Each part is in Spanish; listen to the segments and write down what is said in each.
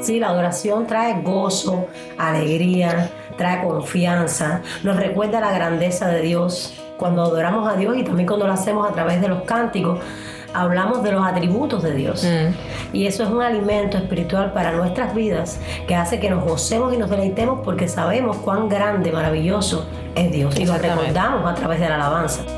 Sí, la adoración trae gozo, alegría, trae confianza, nos recuerda la grandeza de Dios. Cuando adoramos a Dios y también cuando lo hacemos a través de los cánticos, hablamos de los atributos de Dios. Mm. Y eso es un alimento espiritual para nuestras vidas que hace que nos gocemos y nos deleitemos porque sabemos cuán grande, maravilloso es Dios. Y lo recordamos a través de la alabanza.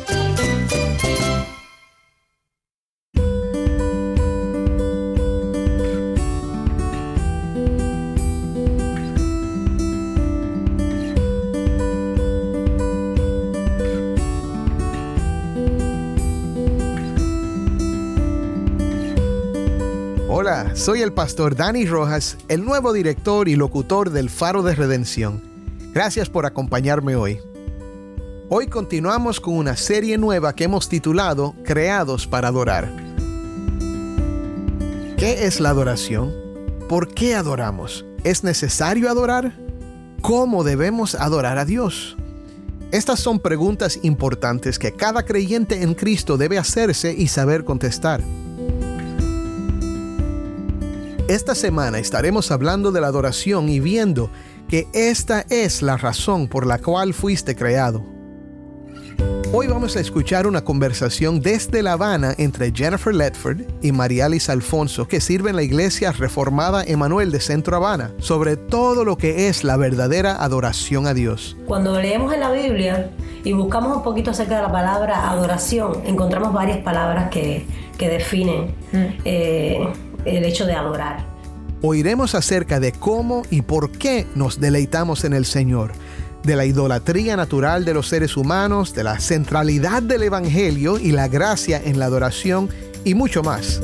Soy el pastor Dani Rojas, el nuevo director y locutor del Faro de Redención. Gracias por acompañarme hoy. Hoy continuamos con una serie nueva que hemos titulado Creados para Adorar. ¿Qué es la adoración? ¿Por qué adoramos? ¿Es necesario adorar? ¿Cómo debemos adorar a Dios? Estas son preguntas importantes que cada creyente en Cristo debe hacerse y saber contestar. Esta semana estaremos hablando de la adoración y viendo que esta es la razón por la cual fuiste creado. Hoy vamos a escuchar una conversación desde La Habana entre Jennifer Ledford y Marialis Alfonso, que sirve en la Iglesia Reformada Emanuel de Centro Habana, sobre todo lo que es la verdadera adoración a Dios. Cuando leemos en la Biblia y buscamos un poquito acerca de la palabra adoración, encontramos varias palabras que, definen. Mm. Eh, el hecho de adorar. Oiremos acerca de cómo y por qué nos deleitamos en el Señor, de la idolatría natural de los seres humanos, de la centralidad del Evangelio y la gracia en la adoración y mucho más.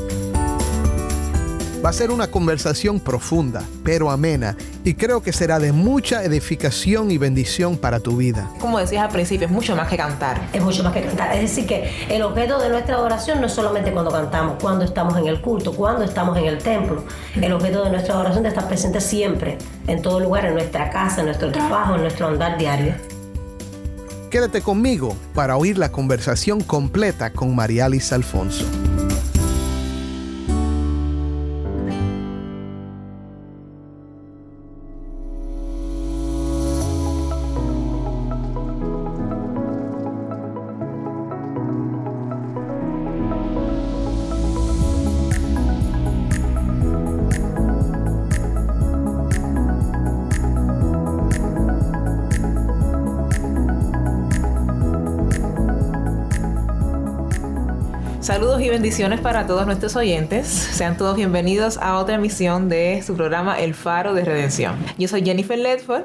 Va a ser una conversación profunda, pero amena, y creo que será de mucha edificación y bendición para tu vida. Como decías al principio, es mucho más que cantar. Es mucho más que cantar. Es decir, que el objeto de nuestra adoración no es solamente cuando cantamos, cuando estamos en el culto, cuando estamos en el templo. El objeto de nuestra adoración es estar presente siempre, en todo lugar, en nuestra casa, en nuestro trabajo, en nuestro andar diario. Quédate conmigo para oír la conversación completa con Marialis Alfonso. Bendiciones para todos nuestros oyentes. Sean todos bienvenidos a otra emisión de su programa El Faro de Redención. Yo soy Jennifer Ledford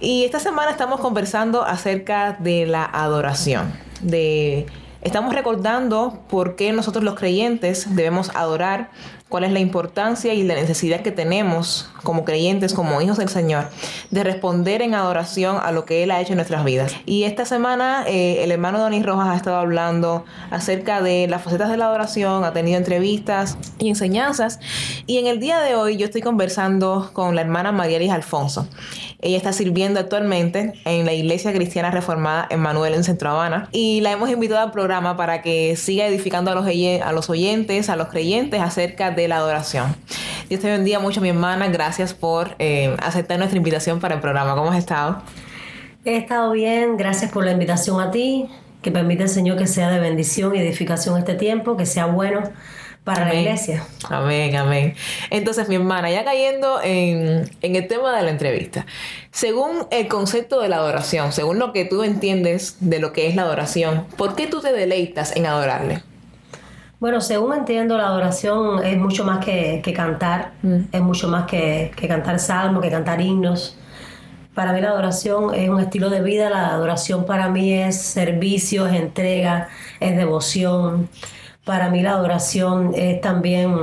y esta semana estamos conversando acerca de la adoración, de Estamos recordando por qué nosotros los creyentes debemos adorar cuál es la importancia y la necesidad que tenemos como creyentes, como hijos del Señor, de responder en adoración a lo que Él ha hecho en nuestras vidas. Y esta semana eh, el hermano Donny Rojas ha estado hablando acerca de las facetas de la adoración, ha tenido entrevistas y enseñanzas. Y en el día de hoy yo estoy conversando con la hermana Marielis Alfonso. Ella está sirviendo actualmente en la Iglesia Cristiana Reformada en Manuel en Centro Habana y la hemos invitado al programa para que siga edificando a los, a los oyentes, a los creyentes acerca de de la adoración. Dios te bendiga mucho, mi hermana. Gracias por eh, aceptar nuestra invitación para el programa. ¿Cómo has estado? He estado bien. Gracias por la invitación a ti. Que permite el Señor que sea de bendición y edificación este tiempo, que sea bueno para la iglesia. Amén, amén. Entonces, mi hermana, ya cayendo en, en, el tema de la entrevista, según el concepto de la adoración, según lo que tú entiendes de lo que es la adoración, ¿por qué tú te deleitas en adorarle? Bueno, según entiendo, la adoración es mucho más que, que cantar, Mm. es mucho más que, que cantar salmos, que cantar himnos. Para mí la adoración es un estilo de vida, la adoración para mí es servicio, es entrega, es devoción. Para mí la adoración es también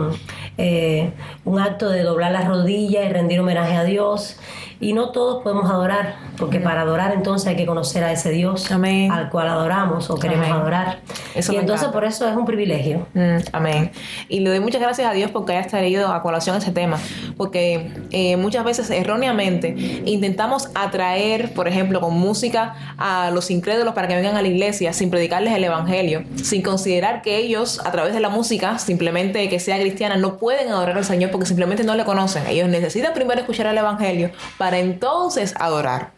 eh, un acto de doblar las rodillas y rendir homenaje a Dios. Y no todos podemos adorar, porque para adorar entonces hay que conocer a ese Dios Amén. al cual adoramos o queremos Amén. adorar. Eso y entonces encanta. por eso es un privilegio. Mm, amén. Y le doy muchas gracias a Dios porque hayas traído a colación ese tema. Porque eh, muchas veces erróneamente intentamos atraer, por ejemplo, con música a los incrédulos para que vengan a la iglesia sin predicarles el evangelio, sin considerar que ellos, a través de la música, simplemente que sea cristiana, no pueden adorar al Señor porque simplemente no le conocen. Ellos necesitan primero escuchar el evangelio para entonces adorar.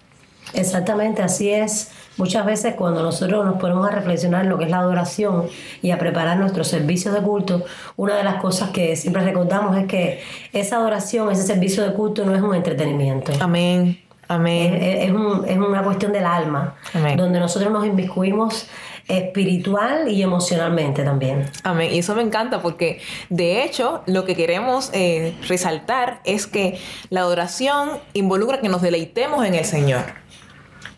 Exactamente, así es. Muchas veces cuando nosotros nos ponemos a reflexionar en lo que es la adoración y a preparar nuestros servicios de culto, una de las cosas que siempre recordamos es que esa adoración, ese servicio de culto no es un entretenimiento. Amén. Amén. es- es un- es una cuestión del alma, Amén. donde nosotros nos inmiscuimos espiritual y emocionalmente también. Amén. Y eso me encanta porque de hecho lo que queremos eh, resaltar es que la adoración involucra que nos deleitemos en el Señor.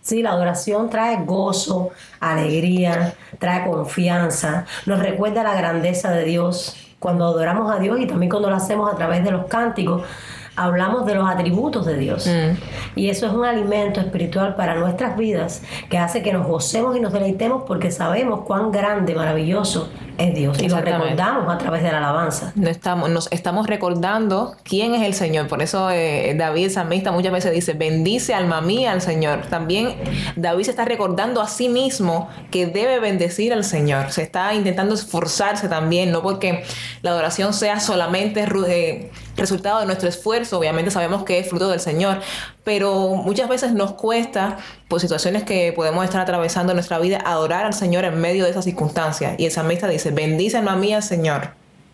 Sí, la adoración trae gozo, alegría, trae confianza, nos recuerda la grandeza de Dios. Cuando adoramos a Dios y también cuando lo hacemos a través de los cánticos, hablamos de los atributos de Dios. Y eso es un alimento espiritual para nuestras vidas que hace que nos gocemos y nos deleitemos porque sabemos cuán grande, maravilloso es Dios. Y lo recordamos a través de la alabanza. No estamos, nos estamos recordando quién es el Señor. Por eso eh, David, el salmista, muchas veces dice, bendice alma mía al Señor. También David se está recordando a sí mismo que debe bendecir al Señor. Se está intentando esforzarse también, no porque la adoración sea solamente eh, resultado de nuestro esfuerzo, obviamente sabemos que es fruto del Señor, pero muchas veces nos cuesta, por situaciones que podemos estar atravesando en nuestra vida, adorar al Señor en medio de esas circunstancias. Y el salmista dice, bendice alma mía al Señor.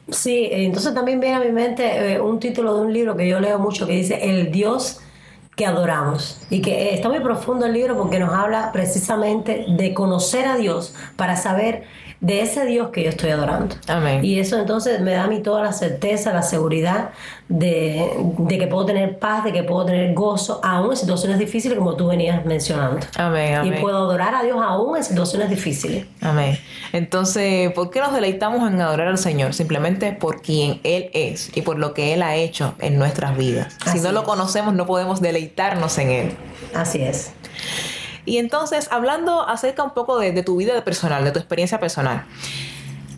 Sí, entonces también viene a mi mente eh, un título de un libro que yo leo mucho que dice El Dios que adoramos. Y que eh, está muy profundo el libro porque nos habla precisamente de conocer a Dios para saber de ese Dios que yo estoy adorando. Amén. Y eso entonces me da a mí toda la certeza, la seguridad de, de que puedo tener paz, de que puedo tener gozo, aún en situaciones difíciles como tú venías mencionando. Amén, amén. Y puedo adorar a Dios aún en situaciones difíciles. Amén. Entonces, ¿por qué nos deleitamos en adorar al Señor? Simplemente por quien Él es y por lo que Él ha hecho en nuestras vidas. Así si no lo conocemos, no podemos deleitarnos en Él. Así es. Y entonces, hablando acerca un poco de, de tu vida personal, de tu experiencia personal.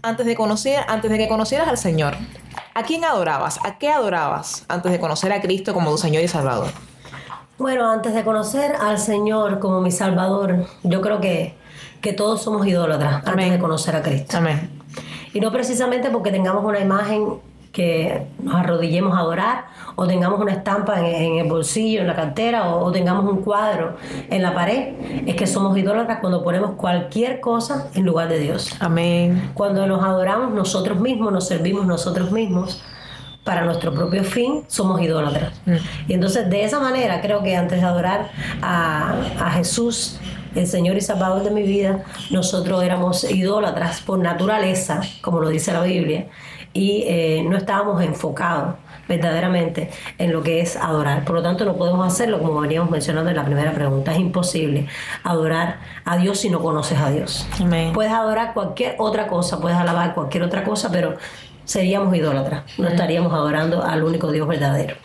Antes de, conocer, antes de que conocieras al Señor, ¿a quién adorabas? ¿A qué adorabas antes de conocer a Cristo como tu Señor y Salvador? Bueno, antes de conocer al Señor como mi Salvador, yo creo que, que todos somos idólatras antes de conocer a Cristo. Amén. Y no precisamente porque tengamos una imagen que nos arrodillemos a adorar o tengamos una estampa en, en el bolsillo, en la cartera o, o tengamos un cuadro en la pared. Es que somos idólatras cuando ponemos cualquier cosa en lugar de Dios. Amén. Cuando nos adoramos nosotros mismos, nos servimos nosotros mismos para nuestro propio fin, somos idólatras. Y entonces de esa manera creo que antes de adorar a, a Jesús, el Señor y Salvador de mi vida, nosotros éramos idólatras por naturaleza, como lo dice la Biblia, y eh, no estábamos enfocados verdaderamente en lo que es adorar. Por lo tanto, no podemos hacerlo como veníamos mencionando en la primera pregunta. Es imposible adorar a Dios si no conoces a Dios. Amén. Puedes adorar cualquier otra cosa, puedes alabar cualquier otra cosa, pero seríamos idólatras, no estaríamos adorando al único Dios verdadero.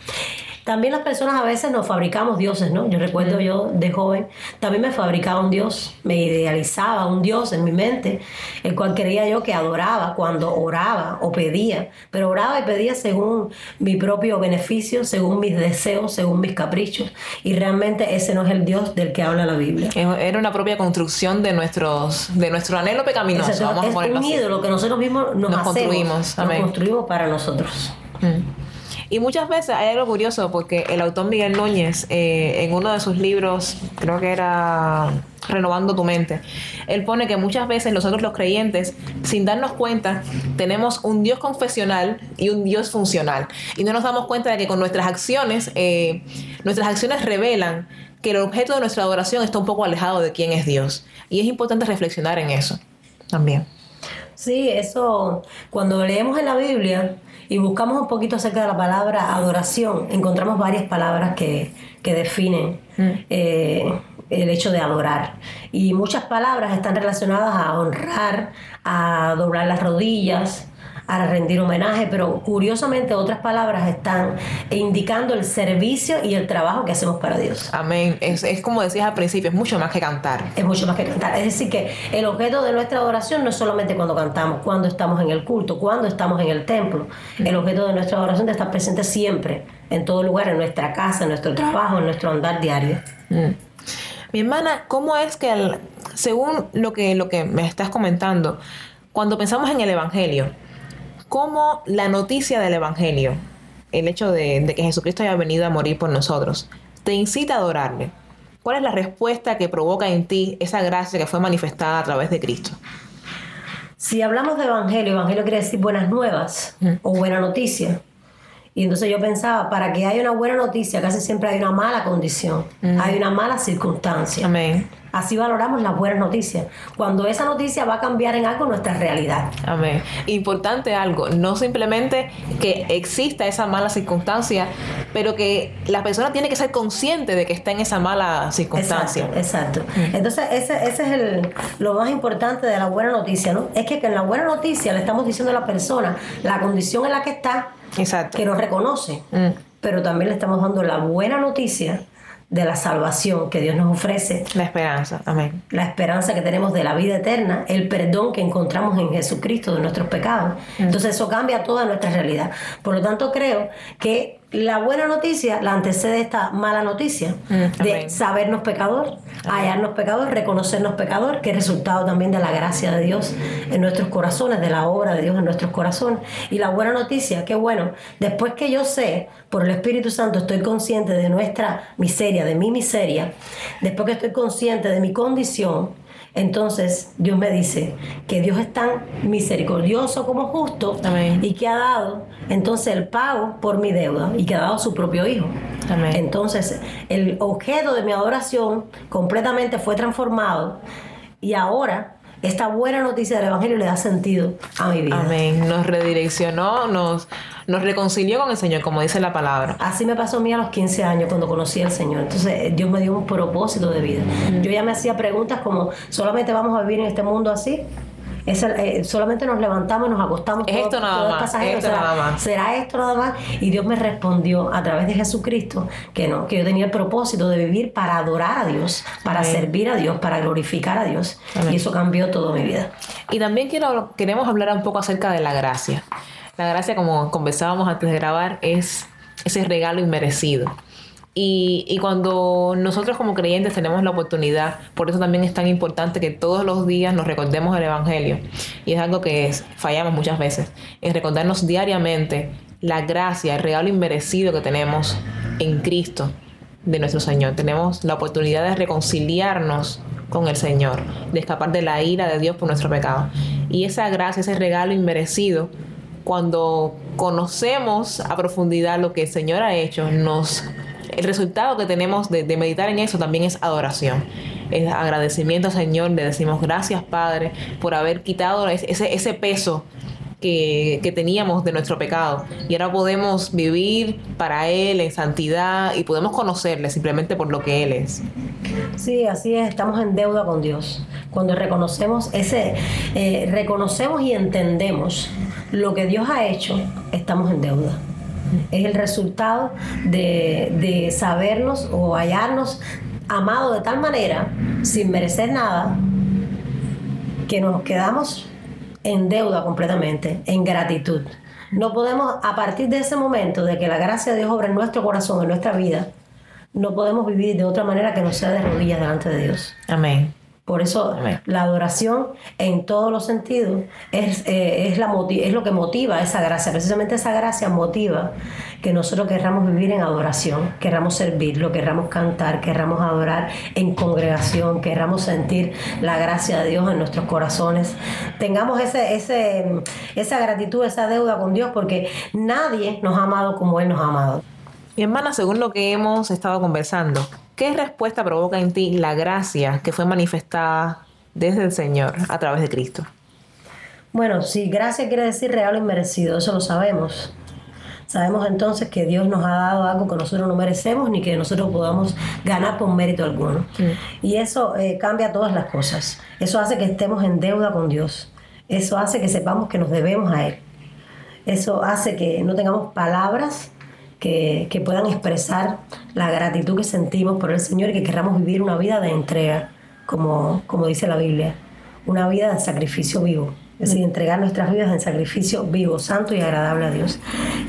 También las personas a veces nos fabricamos dioses, ¿no? Yo recuerdo yo de joven, también me fabricaba un dios, me idealizaba un dios en mi mente, el cual creía yo que adoraba cuando oraba o pedía, pero oraba y pedía según mi propio beneficio, según mis deseos, según mis caprichos, y realmente ese no es el dios del que habla la Biblia. Era una propia construcción de, nuestros, de nuestro anhelo pecaminoso. Exacto, Vamos a es un así. ídolo que nosotros mismos nos, Nos hacemos, construimos, nos amén. construimos para nosotros. Mm. Y muchas veces hay algo curioso porque el autor Miguel Núñez, eh, en uno de sus libros, creo que era Renovando tu mente, él pone que muchas veces nosotros los creyentes, sin darnos cuenta, tenemos un Dios confesional y un Dios funcional. Y no nos damos cuenta de que con nuestras acciones, eh, nuestras acciones revelan que el objeto de nuestra adoración está un poco alejado de quién es Dios. Y es importante reflexionar en eso también. Sí, eso, cuando leemos en la Biblia y buscamos un poquito acerca de la palabra adoración, encontramos varias palabras que, que definen eh, el hecho de adorar. Y muchas palabras están relacionadas a honrar, a doblar las rodillas, a rendir homenaje, pero curiosamente otras palabras están indicando el servicio y el trabajo que hacemos para Dios. Amén. Es, es como decías al principio, es mucho más que cantar. Es mucho más que cantar. Es decir, que el objeto de nuestra adoración no es solamente cuando cantamos, cuando estamos en el culto, cuando estamos en el templo. El objeto de nuestra adoración es estar presente siempre, en todo lugar, en nuestra casa, en nuestro trabajo, en nuestro andar diario. Mm. Mi hermana, ¿cómo es que, el- según lo que, lo que me estás comentando, cuando pensamos en el Evangelio, cómo la noticia del Evangelio, el hecho de, de que Jesucristo haya venido a morir por nosotros, te incita a adorarle? ¿Cuál es la respuesta que provoca en ti esa gracia que fue manifestada a través de Cristo? Si hablamos de evangelio, evangelio quiere decir buenas nuevas o buena noticia. Y entonces yo pensaba, para que haya una buena noticia, casi siempre hay una mala condición, hay una mala circunstancia. Amén. Así valoramos las buenas noticias. Cuando esa noticia va a cambiar en algo nuestra realidad. Amén. Importante algo, no simplemente que exista esa mala circunstancia, pero que la persona tiene que ser consciente de que está en esa mala circunstancia. Exacto, exacto. Entonces, ese, ese es el, lo más importante de la buena noticia, ¿no? Es que, que en la buena noticia le estamos diciendo a la persona la condición en la que está, Exacto. que nos reconoce, Mm. pero también le estamos dando la buena noticia de la salvación que Dios nos ofrece, La esperanza. Amén. la esperanza que tenemos de la vida eterna, el perdón que encontramos en Jesucristo de nuestros pecados. Entonces eso cambia toda nuestra realidad. Por lo tanto, creo que la buena noticia la antecede esta mala noticia Mm, de sabernos pecador, hallarnos pecador, reconocernos pecador, que es resultado también de la gracia de Dios en nuestros corazones, de la obra de Dios en nuestros corazones. Y la buena noticia, que bueno, después que yo sé, por el Espíritu Santo, estoy consciente de nuestra miseria, de mi miseria, después que estoy consciente de mi condición, entonces Dios me dice que Dios es tan misericordioso como justo Amén. y que ha dado entonces el pago por mi deuda y que ha dado su propio hijo. Amén. Entonces el objeto de mi adoración completamente fue transformado y ahora esta buena noticia del Evangelio le da sentido a mi vida. Amén. Nos redireccionó, nos, nos reconcilió con el Señor, como dice la palabra. Así me pasó a mí a los 15 años cuando conocí al Señor. Entonces Dios me dio un propósito de vida. Yo ya me hacía preguntas como, ¿solamente vamos a vivir en este mundo así? Es el- eh, solamente nos levantamos, nos acostamos. Es esto nada más, pasajero, esto ¿será, nada más. ¿Será esto nada más? Y Dios me respondió a través de Jesucristo que no, que yo tenía el propósito de vivir para adorar a Dios, para Amén. servir a Dios, para glorificar a Dios. Amén. Y eso cambió toda mi vida. Y también quiero, queremos hablar un poco acerca de la gracia. La gracia, como conversábamos antes de grabar, es ese regalo inmerecido. Y, cuando nosotros como creyentes tenemos la oportunidad, por eso también es tan importante que todos los días nos recordemos el Evangelio. Y es algo que es- fallamos muchas veces, es recordarnos diariamente la gracia, el regalo inmerecido que tenemos en Cristo de nuestro Señor. Tenemos la oportunidad de reconciliarnos con el Señor, de escapar de la ira de Dios por nuestro pecado. Y esa gracia, ese regalo inmerecido, cuando conocemos a profundidad lo que el Señor ha hecho, nos el resultado que tenemos de, meditar en eso también es adoración. Es agradecimiento Señor, le decimos gracias Padre por haber quitado ese peso que, que teníamos de nuestro pecado. Y ahora podemos vivir para Él en santidad y podemos conocerle simplemente por lo que Él es. Sí, así es, estamos en deuda con Dios. Cuando reconocemos ese, eh, reconocemos y entendemos lo que Dios ha hecho, estamos en deuda. Es el resultado de, de sabernos o hallarnos amados de tal manera, sin merecer nada, que nos quedamos en deuda completamente, en gratitud. No podemos, a partir de ese momento de que la gracia de Dios obra en nuestro corazón, en nuestra vida, no podemos vivir de otra manera que no sea de rodillas delante de Dios. Amén. Por eso la adoración en todos los sentidos es, eh, es, la moti- es lo que motiva esa gracia. Precisamente esa gracia motiva que nosotros querramos vivir en adoración, querramos servirlo, querramos cantar, querramos adorar en congregación, querramos sentir la gracia de Dios en nuestros corazones. Tengamos ese, ese, esa gratitud, esa deuda con Dios, porque nadie nos ha amado como Él nos ha amado. Mi hermana, según lo que hemos estado conversando, ¿qué respuesta provoca en ti la gracia que fue manifestada desde el Señor a través de Cristo? Bueno, si gracia quiere decir real o inmerecido, eso lo sabemos. Sabemos entonces que Dios nos ha dado algo que nosotros no merecemos ni que nosotros podamos ganar por mérito alguno. Y eso eh, cambia todas las cosas. Eso hace que estemos en deuda con Dios. Eso hace que sepamos que nos debemos a Él. Eso hace que no tengamos palabras que, que puedan expresar la gratitud que sentimos por el Señor y que queramos vivir una vida de entrega, como, como dice la Biblia, una vida de sacrificio vivo. Es decir, entregar nuestras vidas en sacrificio vivo, santo y agradable a Dios.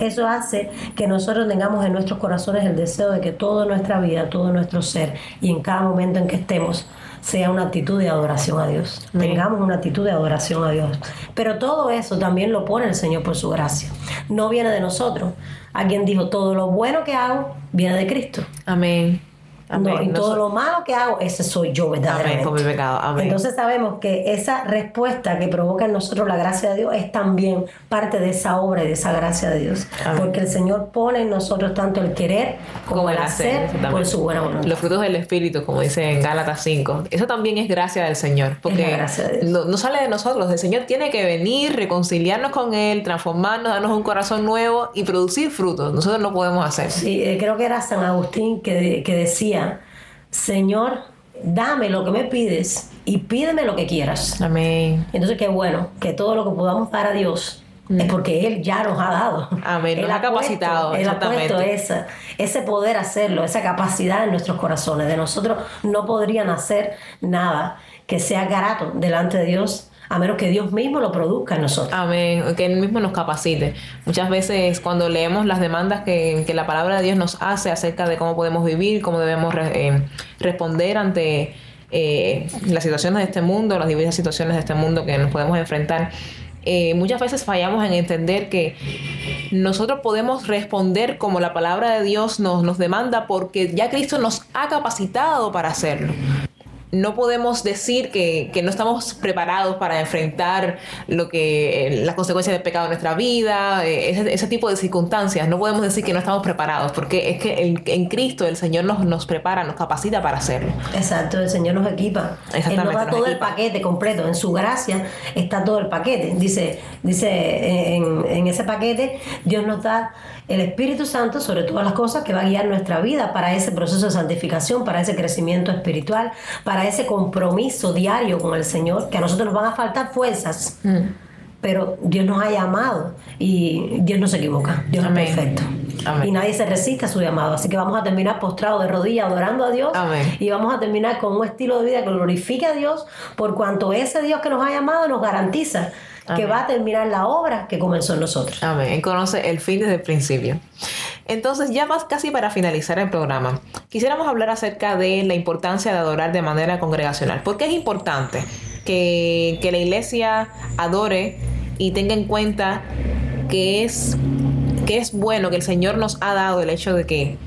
Eso hace que nosotros tengamos en nuestros corazones el deseo de que toda nuestra vida, todo nuestro ser y en cada momento en que estemos sea una actitud de adoración a Dios. Tengamos una actitud de adoración a Dios. Pero todo eso también lo pone el Señor por su gracia. No viene de nosotros. Alguien dijo, todo lo bueno que hago viene de Cristo. Amén. No, y todo lo malo que hago, ese soy yo verdaderamente. Amén, por mi pecado. Amén. Entonces sabemos que esa respuesta que provoca en nosotros la gracia de Dios es también parte de esa obra y de esa gracia de Dios. Porque el Señor pone en nosotros tanto el querer como, el hacer, por su buena voluntad. Los frutos del Espíritu, como dice en Gálatas 5. Eso también es gracia del Señor. Porque No, no, sale de nosotros. El Señor tiene que venir, reconciliarnos con Él, transformarnos, darnos un corazón nuevo y producir frutos. Nosotros no podemos hacer. Sí, eh, creo que era San Agustín que, que decía Señor, dame lo que me pides y pídeme lo que quieras. Amén. Entonces, qué bueno que todo lo que podamos dar a Dios es mm. porque Él ya nos ha dado. Amén. Él ha capacitado. Él ha puesto esa, ese poder hacerlo, esa capacidad en nuestros corazones. De nosotros no podrían hacer nada que sea grato delante de Dios a menos que Dios mismo lo produzca en nosotros. Amén, que Él mismo nos capacite. Muchas veces cuando leemos las demandas que, la palabra de Dios nos hace acerca de cómo podemos vivir, cómo debemos eh, responder ante eh, las situaciones de este mundo, las diversas situaciones de este mundo que nos podemos enfrentar, eh, muchas veces fallamos en entender que nosotros podemos responder como la palabra de Dios nos, nos demanda porque ya Cristo nos ha capacitado para hacerlo no podemos decir que, no estamos preparados para enfrentar lo que eh, las consecuencias del pecado en nuestra vida, eh, ese, tipo de circunstancias. No podemos decir que no estamos preparados, porque es que en, Cristo el Señor nos, nos prepara, nos capacita para hacerlo. Exacto, el Señor nos equipa. Él nos da todo el paquete completo. En su gracia está todo el paquete. Dice, dice en, en ese paquete, Dios nos da el Espíritu Santo sobre todas las cosas que va a guiar nuestra vida para ese proceso de santificación, para ese crecimiento espiritual, para ese compromiso diario con el Señor, que a nosotros nos van a faltar fuerzas. Mm. Pero Dios nos ha llamado y Dios no se equivoca, Dios es perfecto. Y nadie se resiste a su llamado. Así que vamos a terminar postrado de rodillas adorando a Dios. Y vamos a terminar con un estilo de vida que glorifique a Dios por cuanto ese Dios que nos ha llamado nos garantiza que va a terminar la obra que comenzó en nosotros. Amén. Conoce el fin desde el principio. Entonces, ya más casi para finalizar el programa, quisiéramos hablar acerca de la importancia de adorar de manera congregacional. ¿Por qué es importante que, que la iglesia adore y tenga en cuenta que es, que es bueno que el Señor nos ha dado el hecho de que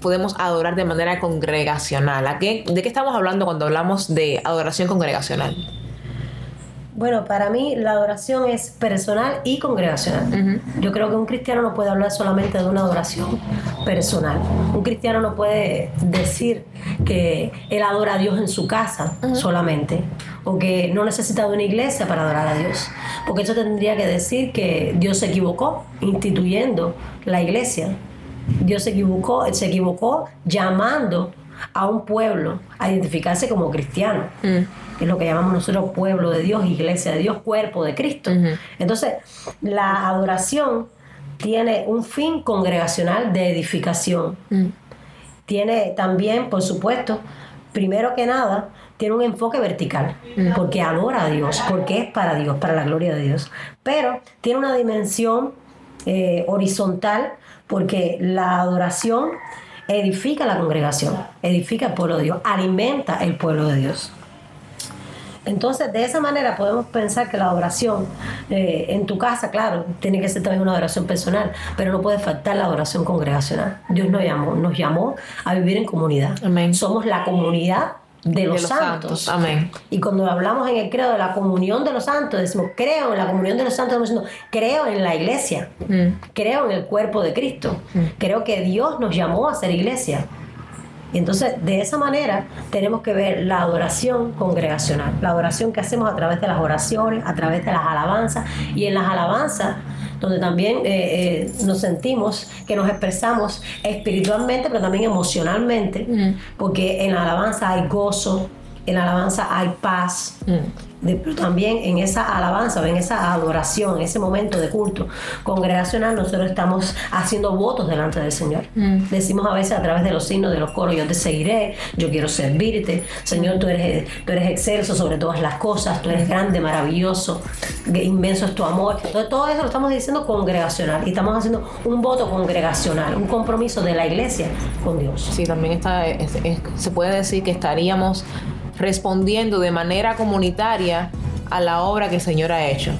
podemos adorar de manera congregacional. ¿A qué, ¿De qué estamos hablando cuando hablamos de adoración congregacional? Bueno, para mí la adoración es personal y congregacional. Yo creo que un cristiano no puede hablar solamente de una adoración personal. Un cristiano no puede decir que él adora a Dios en su casa solamente o que no necesita de una iglesia para adorar a Dios. Porque eso tendría que decir que Dios se equivocó instituyendo la iglesia. Dios se equivocó, se equivocó llamando a un pueblo a identificarse como cristiano, mm. que es lo que llamamos nosotros pueblo de Dios, iglesia de Dios, cuerpo de Cristo. Entonces, la adoración tiene un fin congregacional de edificación. Mm. Tiene también, por supuesto, primero que nada, tiene un enfoque vertical, mm. porque adora a Dios, porque es para Dios, para la gloria de Dios. Pero tiene una dimensión eh, horizontal, porque la adoración edifica la congregación, edifica el pueblo de Dios, alimenta el pueblo de Dios. Entonces, de esa manera podemos pensar que la oración eh, en tu casa, claro, tiene que ser también una oración personal, pero no puede faltar la oración congregacional. Dios nos llamó, nos llamó a vivir en comunidad. Somos la comunidad de los, santos. Amén. Y cuando hablamos en el credo de la comunión de los santos, decimos, creo en la comunión de los santos, estamos diciendo, creo en la iglesia, mm. creo en el cuerpo de Cristo, mm. creo que Dios nos llamó a ser iglesia. Entonces, de esa manera tenemos que ver la adoración congregacional, la adoración que hacemos a través de las oraciones, a través de las alabanzas y en las alabanzas donde también eh, eh, nos sentimos que nos expresamos espiritualmente, pero también emocionalmente, porque en la alabanza hay gozo, en la alabanza hay paz, pero también en esa alabanza, en esa adoración, en ese momento de culto congregacional, nosotros estamos haciendo votos delante del Señor. Mm. Decimos a veces a través de los signos de los coros, yo te seguiré, yo quiero servirte, Señor, tú eres, tú eres excelso sobre todas las cosas, tú eres grande, maravilloso, inmenso es tu amor. Entonces todo eso lo estamos diciendo congregacional y estamos haciendo un voto congregacional, un compromiso de la iglesia con Dios. Sí, también está, se puede decir que estaríamos respondiendo de manera comunitaria a la obra que el Señor ha hecho.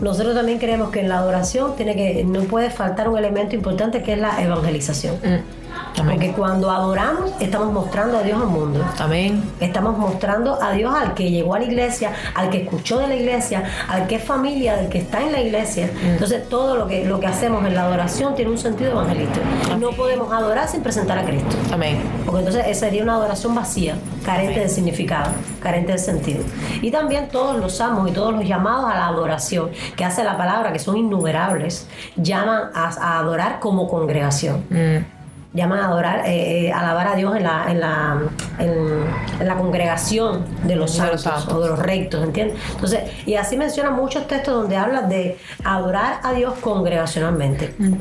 Nosotros también creemos que en la adoración tiene que, no puede faltar un elemento importante que es la evangelización. Mm. Porque cuando adoramos, estamos mostrando a Dios al mundo. Amén. Estamos mostrando a Dios al que llegó a la iglesia, al que escuchó de la iglesia, al que es familia, del que está en la iglesia. Mm. Entonces, todo lo que, lo que hacemos en la adoración tiene un sentido evangelístico. No podemos adorar sin presentar a Cristo. Amén. Porque entonces esa sería una adoración vacía, carente de significado, carente de sentido. Y también todos los amos y todos los llamados a la adoración que hace la palabra, que son innumerables, llaman a, adorar como congregación. Mm llaman a adorar, eh, eh, alabar a Dios en la, en la, en, la congregación de los santos, o de los rectos, ¿entiendes? Entonces, y así menciona muchos textos donde habla de adorar a Dios congregacionalmente, mm.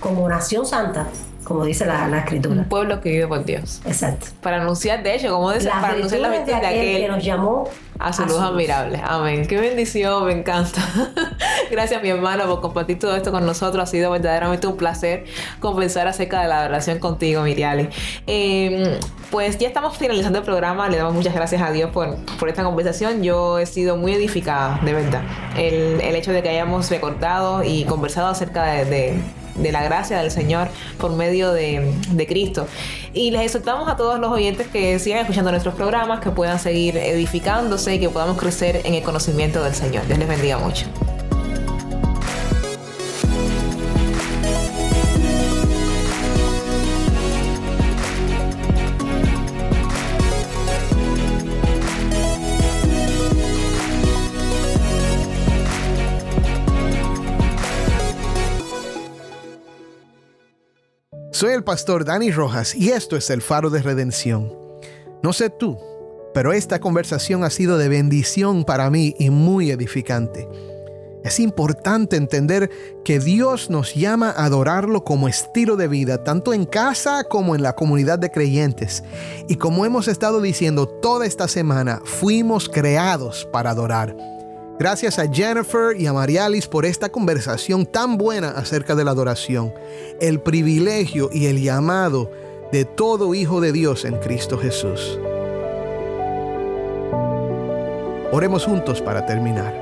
como nación santa, como dice la, escritura. Un pueblo que vive por Dios. Exacto. Para anunciar, de hecho, como dice, para anunciar la virtud de aquel, que nos llamó a su luz admirable. Amén. Qué bendición, me encanta. Gracias, mi hermano, por compartir todo esto con nosotros. Ha sido verdaderamente un placer conversar acerca de la adoración contigo, Miriali. Em, pues ya estamos finalizando el programa. Le damos muchas gracias a Dios por, por esta conversación. Yo he sido muy edificada, de verdad. El, el hecho de que hayamos recordado y conversado acerca de de la gracia del Señor por medio de, de Cristo. Y les exhortamos a todos los oyentes que sigan escuchando nuestros programas, que puedan seguir edificándose y que podamos crecer en el conocimiento del Señor. Dios les bendiga mucho. Soy el pastor Dani Rojas y esto es el faro de redención. No sé tú, pero esta conversación ha sido de bendición para mí y muy edificante. Es importante entender que Dios nos llama a adorarlo como estilo de vida, tanto en casa como en la comunidad de creyentes. Y como hemos estado diciendo toda esta semana, fuimos creados para adorar. Gracias a Jennifer y a Marialis por esta conversación tan buena acerca de la adoración, el privilegio y el llamado de todo hijo de Dios en Cristo Jesús. Oremos juntos para terminar.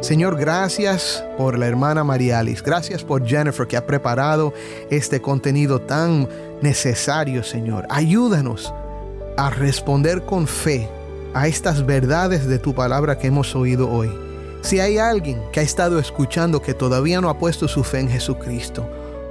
Señor, gracias por la hermana Marialis. Gracias por Jennifer que ha preparado este contenido tan necesario, Señor. Ayúdanos a responder con fe a estas verdades de tu palabra que hemos oído hoy. Si hay alguien que ha estado escuchando que todavía no ha puesto su fe en Jesucristo,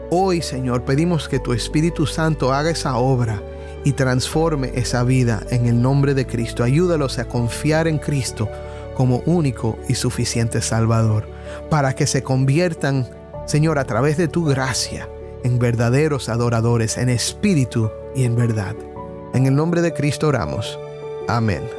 hoy Señor pedimos que tu Espíritu Santo haga esa obra y transforme esa vida en el nombre de Cristo. Ayúdalos a confiar en Cristo como único y suficiente Salvador, para que se conviertan, Señor, a través de tu gracia, en verdaderos adoradores, en espíritu y en verdad. En el nombre de Cristo oramos. Amén.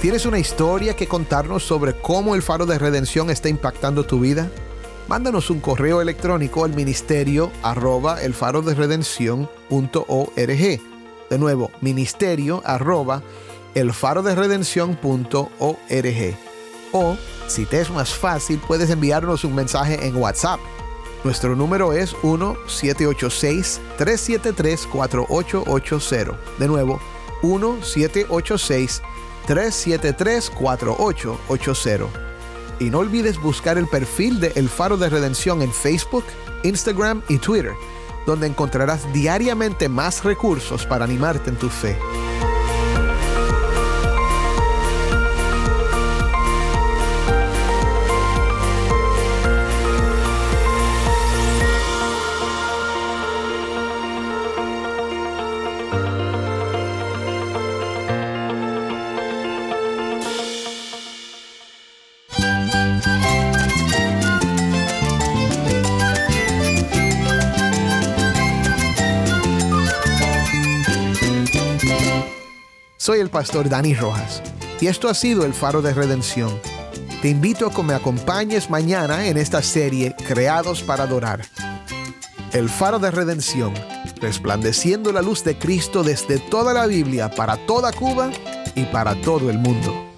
¿Tienes una historia que contarnos sobre cómo el faro de redención está impactando tu vida? Mándanos un correo electrónico al ministerio arroba el faro de. De nuevo, ministerio arroba el faro de. O, si te es más fácil, puedes enviarnos un mensaje en WhatsApp. Nuestro número es 1-786-373-4880. De nuevo, 1-786 373-4880. Y no olvides buscar el perfil de El Faro de Redención en Facebook, Instagram y Twitter, donde encontrarás diariamente más recursos para animarte en tu fe. Soy el pastor Dani Rojas y esto ha sido el faro de redención. Te invito a que me acompañes mañana en esta serie Creados para Adorar. El faro de redención, resplandeciendo la luz de Cristo desde toda la Biblia para toda Cuba y para todo el mundo.